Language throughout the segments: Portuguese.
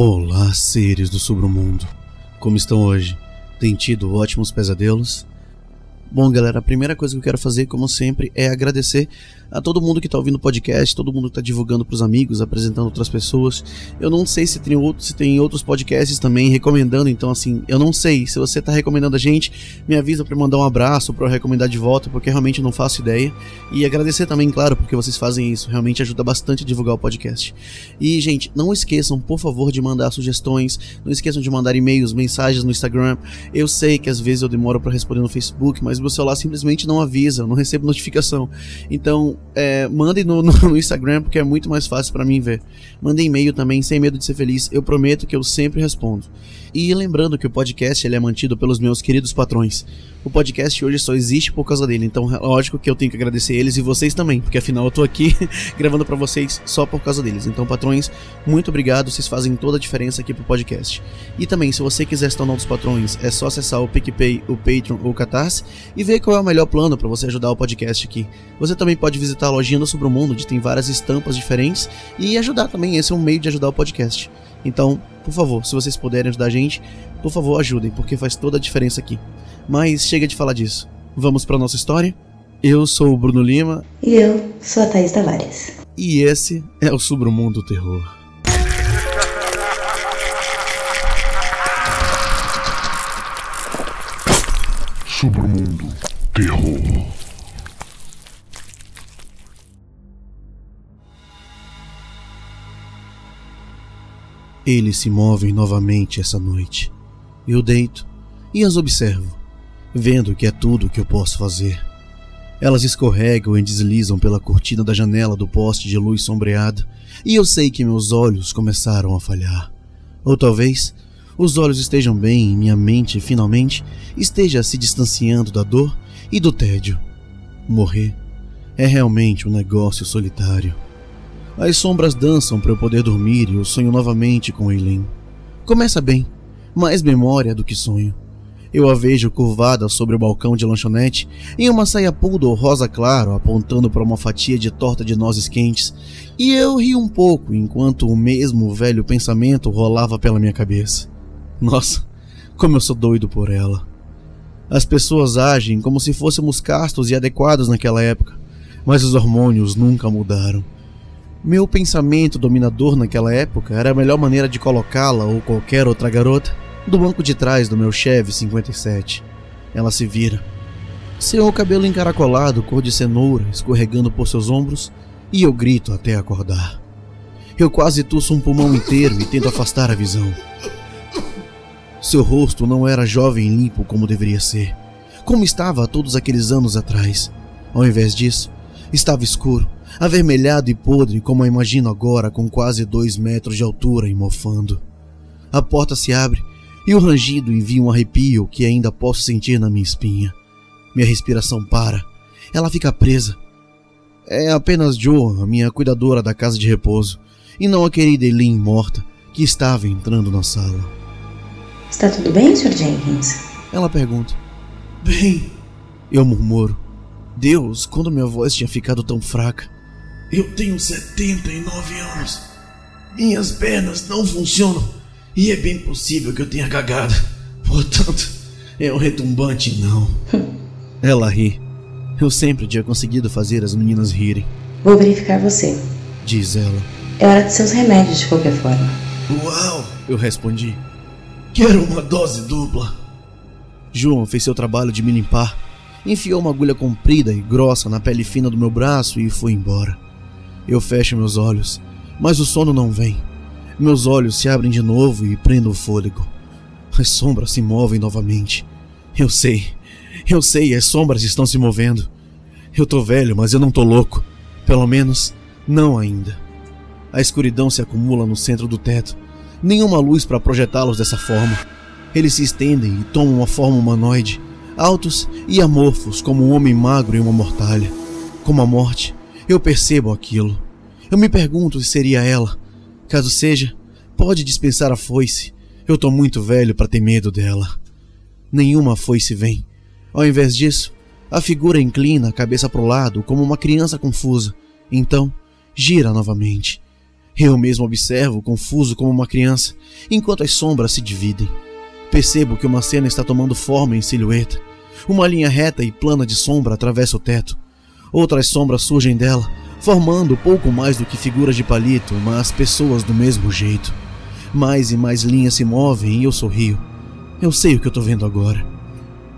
Olá, seres do submundo. Como estão hoje? Tem tido ótimos pesadelos? Bom, galera, a primeira coisa que eu quero fazer, como sempre, é agradecer a todo mundo que está ouvindo o podcast, todo mundo que está divulgando para os amigos, apresentando outras pessoas. Eu não sei se tem, outro, se tem outros podcasts também recomendando, então assim, eu não sei. Se você está recomendando a gente, me avisa para mandar um abraço, para eu recomendar de volta, porque realmente não faço ideia. E agradecer também, claro, porque vocês fazem isso, realmente ajuda bastante a divulgar o podcast. E, gente, não esqueçam, por favor, de mandar sugestões, não esqueçam de mandar e-mails, mensagens no Instagram. Eu sei que às vezes eu demoro para responder no Facebook, mas meu celular simplesmente não avisa, não recebo notificação. Então, é, mandem no, no, no, Instagram, porque é muito mais fácil para mim ver. Mandem e-mail também, sem medo de ser feliz. Eu prometo que eu sempre respondo. E lembrando que o podcast ele é mantido pelos meus queridos patrões. O podcast hoje só existe por causa dele, então lógico que eu tenho que agradecer eles e vocês também, porque afinal eu tô aqui gravando para vocês só por causa deles. Então, patrões, muito obrigado, vocês fazem toda a diferença aqui pro podcast. E também, se você quiser se tornar um dos patrões, é só acessar o PicPay, o Patreon ou o Catarse e ver qual é o melhor plano para você ajudar o podcast aqui. Você também pode visitar a lojinha do Sobremundo, onde tem várias estampas diferentes, e ajudar também, esse é um meio de ajudar o podcast. Então, por favor, se vocês puderem ajudar a gente, por favor ajudem, porque faz toda a diferença aqui. Mas chega de falar disso. Vamos para nossa história? Eu sou o Bruno Lima. E eu sou a Thaís Tavares. E esse é o Submundo Terror. Submundo Eles se movem novamente essa noite. Eu deito e as observo, vendo que é tudo o que eu posso fazer. Elas escorregam e deslizam pela cortina da janela do poste de luz sombreada, e eu sei que meus olhos começaram a falhar. Ou talvez os olhos estejam bem e minha mente finalmente esteja se distanciando da dor e do tédio. Morrer é realmente um negócio solitário. As sombras dançam para eu poder dormir e eu sonho novamente com Eileen. Começa bem, mais memória do que sonho. Eu a vejo curvada sobre o balcão de lanchonete em uma saia poodle rosa claro apontando para uma fatia de torta de nozes quentes, e eu ri um pouco enquanto o mesmo velho pensamento rolava pela minha cabeça. Nossa, como eu sou doido por ela. As pessoas agem como se fôssemos castos e adequados naquela época, mas os hormônios nunca mudaram. Meu pensamento dominador naquela época era a melhor maneira de colocá-la ou qualquer outra garota do banco de trás do meu Chevy 57. Ela se vira. Seu cabelo encaracolado, cor de cenoura, escorregando por seus ombros, e eu grito até acordar. Eu quase tuço um pulmão inteiro e tento afastar a visão. Seu rosto não era jovem e limpo como deveria ser, como estava todos aqueles anos atrás. Ao invés disso, estava escuro, avermelhado e podre como a imagino agora, com quase dois metros de altura e mofando. A porta se abre e o rangido envia um arrepio que ainda posso sentir na minha espinha. Minha respiração para. Ela fica presa. É apenas Joe, a minha cuidadora da casa de repouso, e não a querida Eileen morta, que estava entrando na sala. Está tudo bem, Sr. Jenkins? Ela pergunta. Bem, eu murmuro. Deus, quando minha voz tinha ficado tão fraca. Eu tenho 79 anos. Minhas pernas não funcionam e é bem possível que eu tenha cagado. Portanto, é um retumbante não. Ela ri. Eu sempre tinha conseguido fazer as meninas rirem. Vou verificar você. Diz ela. É hora de seus remédios de qualquer forma. Uau! Eu respondi. Quero uma dose dupla. João fez seu trabalho de me limpar, enfiou uma agulha comprida e grossa na pele fina do meu braço e foi embora. Eu fecho meus olhos, mas o sono não vem. Meus olhos se abrem de novo e prendo o fôlego. As sombras se movem novamente. Eu sei, eu sei, as sombras estão se movendo. Eu tô velho, mas eu não tô louco. Pelo menos, não ainda. A escuridão se acumula no centro do teto. Nenhuma luz para projetá-los dessa forma. Eles se estendem e tomam uma forma humanoide, altos e amorfos como um homem magro em uma mortalha. Como a morte, eu percebo aquilo. Eu me pergunto se seria ela. Caso seja, pode dispensar a foice. Eu tô muito velho para ter medo dela. Nenhuma foice vem. Ao invés disso, a figura inclina a cabeça para o lado como uma criança confusa. Então, gira novamente. Eu mesmo observo, confuso como uma criança, enquanto as sombras se dividem. Percebo que uma cena está tomando forma em silhueta. Uma linha reta e plana de sombra atravessa o teto. Outras sombras surgem dela, formando pouco mais do que figuras de palito, mas pessoas do mesmo jeito. Mais e mais linhas se movem e eu sorrio. Eu sei o que eu estou vendo agora.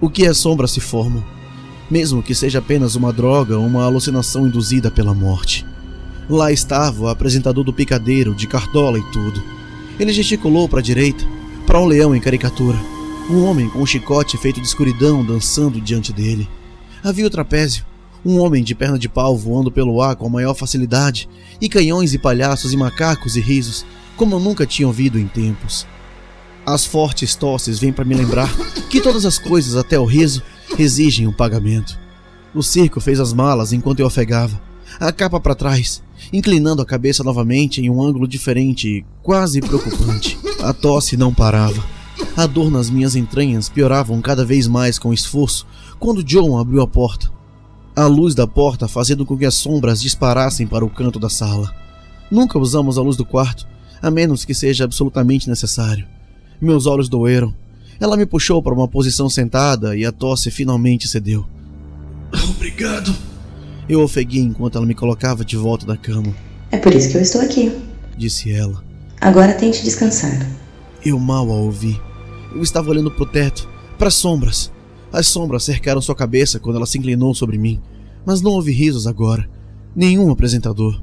O que as sombras se formam, mesmo que seja apenas uma droga ou uma alucinação induzida pela morte. Lá estava o apresentador do picadeiro, de cartola e tudo. Ele gesticulou para a direita, para um leão em caricatura, um homem com um chicote feito de escuridão dançando diante dele. Havia o trapézio, um homem de perna de pau voando pelo ar com a maior facilidade, e canhões e palhaços e macacos e risos, como eu nunca tinha ouvido em tempos. As fortes tosses vêm para me lembrar que todas as coisas, até o riso, exigem um pagamento. O circo fez as malas enquanto eu ofegava, a capa para trás, inclinando a cabeça novamente em um ângulo diferente e quase preocupante. A tosse não parava. A dor nas minhas entranhas pioravam cada vez mais com esforço quando John abriu a porta. A luz da porta fazendo com que as sombras disparassem para o canto da sala. Nunca usamos a luz do quarto, a menos que seja absolutamente necessário. Meus olhos doeram. Ela me puxou para uma posição sentada e a tosse finalmente cedeu. Obrigado. Eu ofeguei enquanto ela me colocava de volta da cama. É por isso que eu estou aqui. Disse ela. Agora tente descansar. Eu mal a ouvi. Eu estava olhando para o teto, para as sombras. As sombras cercaram sua cabeça quando ela se inclinou sobre mim, mas não houve risos agora. Nenhum apresentador.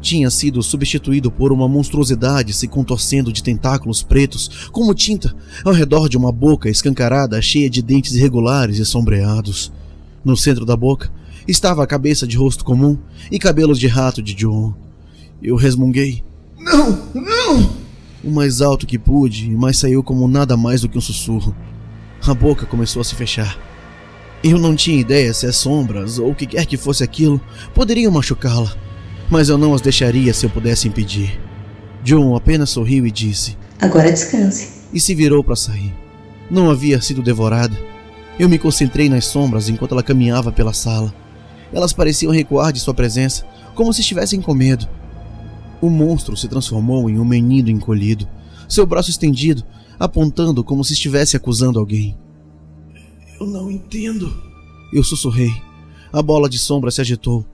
Tinha sido substituído por uma monstruosidade se contorcendo de tentáculos pretos, como tinta, ao redor de uma boca escancarada cheia de dentes irregulares e sombreados. No centro da boca estava a cabeça de rosto comum e cabelos de rato de John. Eu resmunguei. Não, não! O mais alto que pude, mas saiu como nada mais do que um sussurro. A boca começou a se fechar. Eu não tinha ideia se as sombras, ou o que quer que fosse aquilo, poderiam machucá-la, mas eu não as deixaria se eu pudesse impedir. John apenas sorriu e disse: Agora descanse. E se virou para sair. Não havia sido devorada. Eu me concentrei nas sombras enquanto ela caminhava pela sala. Elas pareciam recuar de sua presença, como se estivessem com medo. O monstro se transformou em um menino encolhido, seu braço estendido, apontando como se estivesse acusando alguém. Eu não entendo. Eu sussurrei. A bola de sombra se agitou.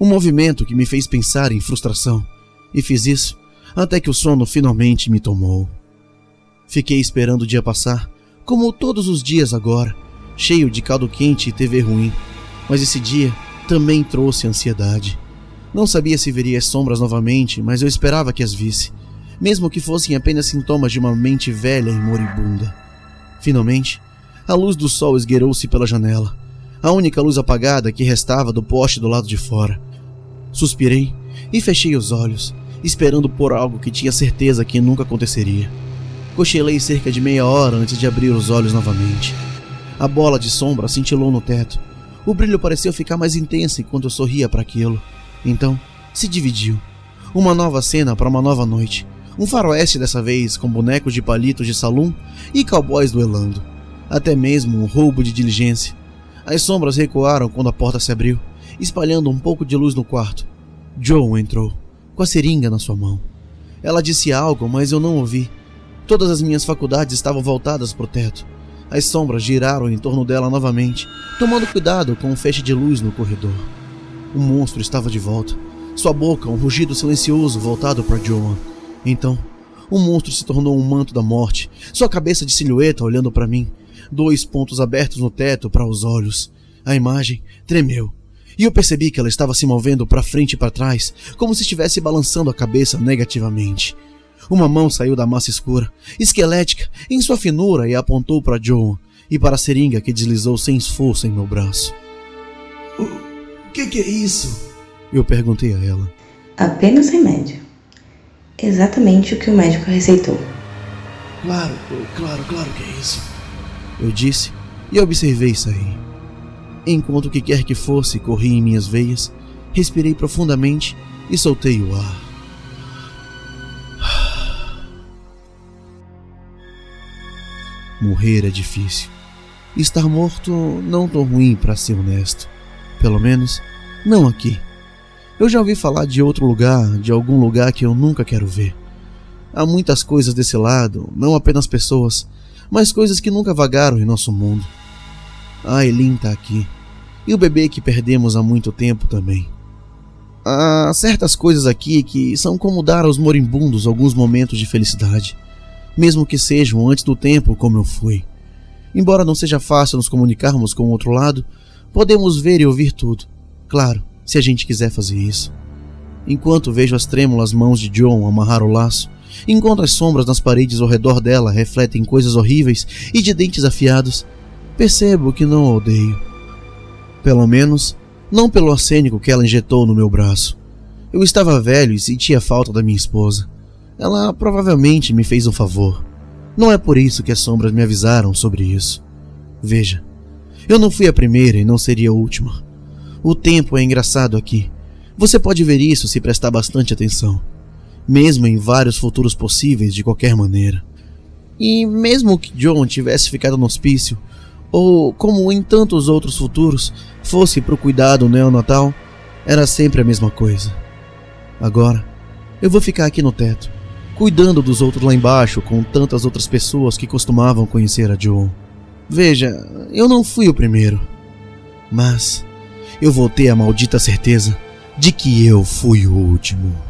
Um movimento que me fez pensar em frustração. E fiz isso até que o sono finalmente me tomou. Fiquei esperando o dia passar, como todos os dias agora, cheio de caldo quente e TV ruim. Mas esse dia também trouxe ansiedade. Não sabia se veria as sombras novamente, mas eu esperava que as visse, mesmo que fossem apenas sintomas de uma mente velha e moribunda. Finalmente, a luz do sol esgueirou-se pela janela, a única luz apagada que restava do poste do lado de fora. Suspirei e fechei os olhos, esperando por algo que tinha certeza que nunca aconteceria. Cochilei cerca de meia hora antes de abrir os olhos novamente. A bola de sombra cintilou no teto. O brilho pareceu ficar mais intenso enquanto eu sorria para aquilo. Então, se dividiu. Uma nova cena para uma nova noite. Um faroeste dessa vez, com bonecos de palitos de salão e cowboys duelando. Até mesmo um roubo de diligência. As sombras recuaram quando a porta se abriu, espalhando um pouco de luz no quarto. Joe entrou, com a seringa na sua mão. Ela disse algo, mas eu não ouvi. Todas as minhas faculdades estavam voltadas para o teto. As sombras giraram em torno dela novamente, tomando cuidado com o feixe de luz no corredor. O monstro estava de volta. Sua boca, um rugido silencioso voltado para Joan. Então, o monstro se tornou um manto da morte, sua cabeça de silhueta olhando para mim, dois pontos abertos no teto para os olhos. A imagem tremeu, e eu percebi que ela estava se movendo para frente e para trás, como se estivesse balançando a cabeça negativamente. Uma mão saiu da massa escura, esquelética, em sua finura e apontou para Joan e para a seringa que deslizou sem esforço em meu braço. O que, que é isso? Eu perguntei a ela. Apenas remédio. Exatamente o que o médico receitou. Claro, claro, claro que é isso. Eu disse e observei sair. Enquanto o que quer que fosse corria em minhas veias, respirei profundamente e soltei o ar. Morrer é difícil. Estar morto não tão ruim para ser honesto. Pelo menos, não aqui. Eu já ouvi falar de outro lugar, de algum lugar que eu nunca quero ver. Há muitas coisas desse lado, não apenas pessoas, mas coisas que nunca vagaram em nosso mundo. A Eileen tá aqui. E o bebê que perdemos há muito tempo também. Há certas coisas aqui que são como dar aos moribundos alguns momentos de felicidade, mesmo que sejam antes do tempo como eu fui. Embora não seja fácil nos comunicarmos com o outro lado, podemos ver e ouvir tudo. Claro, se a gente quiser fazer isso. Enquanto vejo as trêmulas mãos de John amarrar o laço, enquanto as sombras nas paredes ao redor dela refletem coisas horríveis e de dentes afiados, percebo que não a odeio. Pelo menos, não pelo arsênico que ela injetou no meu braço. Eu estava velho e sentia falta da minha esposa. Ela provavelmente me fez um favor. Não é por isso que as sombras me avisaram sobre isso. Veja, eu não fui a primeira e não seria a última. O tempo é engraçado aqui. Você pode ver isso se prestar bastante atenção, mesmo em vários futuros possíveis de qualquer maneira. E mesmo que John tivesse ficado no hospício, ou como em tantos outros futuros, fosse para o cuidado neonatal, era sempre a mesma coisa. Agora, eu vou ficar aqui no teto, cuidando dos outros lá embaixo com tantas outras pessoas que costumavam conhecer a Joan. Veja, eu não fui o primeiro, mas eu vou ter a maldita certeza de que eu fui o último.